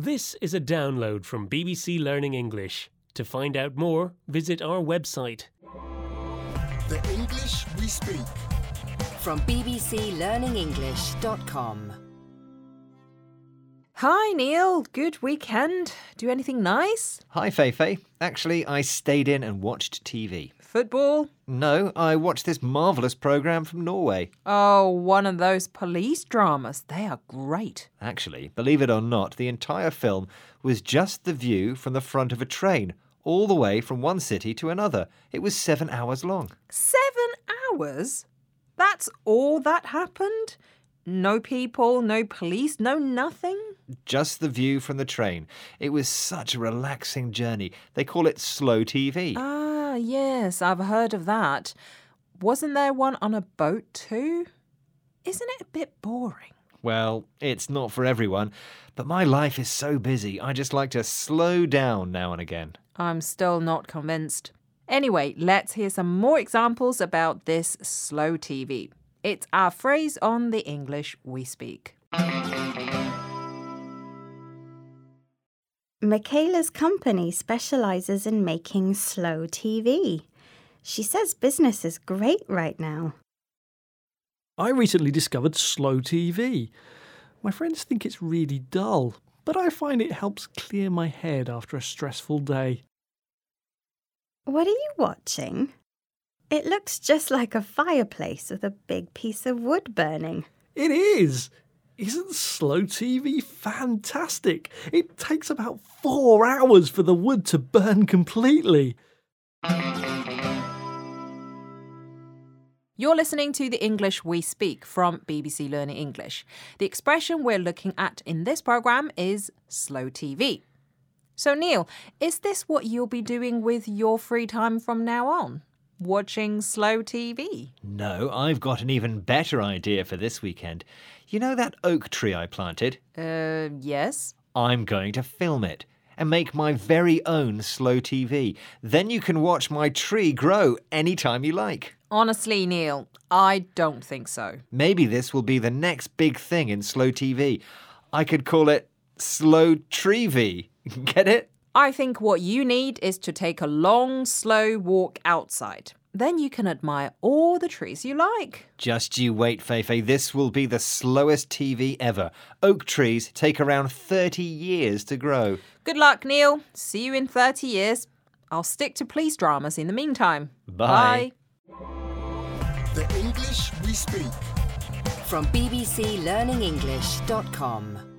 This is a download from BBC Learning English. To find out more, visit our website. The English we speak. From bbclearningenglish.com. Hi, Neil. Good weekend. Do anything nice? Hi, Feifei. Actually, I stayed in and watched TV. Football? No, I watched this marvellous programme from Norway. Oh, one of those police dramas. They are great. Actually, believe it or not, the entire film was just the view from the front of a train, all the way from one city to another. It was seven hours long. Seven hours? That's all that happened? No people, no police, no nothing? Just the view from the train. It was such a relaxing journey. They call it slow TV. Ah, yes, I've heard of that. Wasn't there one on a boat too? Isn't it a bit boring? Well, it's not for everyone, but my life is so busy, I just like to slow down now and again. I'm still not convinced. Anyway, let's hear some more examples about this slow TV. It's our phrase on the English we speak. Michaela's company specializes in making slow TV. She says business is great right now. I recently discovered slow TV. My friends think it's really dull, but I find it helps clear my head after a stressful day. What are you watching? It looks just like a fireplace with a big piece of wood burning. It is! Isn't slow TV fantastic? It takes about four hours for the wood to burn completely. You're listening to the English we speak from BBC Learning English. The expression we're looking at in this program is slow TV. So, Neil, is this what you'll be doing with your free time from now on? Watching slow TV? No, I've got an even better idea for this weekend. You know that oak tree I planted? Uh, yes. I'm going to film it and make my very own slow TV. Then you can watch my tree grow anytime you like. Honestly, Neil, I don't think so. Maybe this will be the next big thing in slow TV. I could call it Slow Tree Get it? I think what you need is to take a long, slow walk outside. Then you can admire all the trees you like. Just you wait, Feifei. This will be the slowest TV ever. Oak trees take around 30 years to grow. Good luck, Neil. See you in 30 years. I'll stick to police dramas in the meantime. Bye. The English we speak. From bbclearningenglish.com.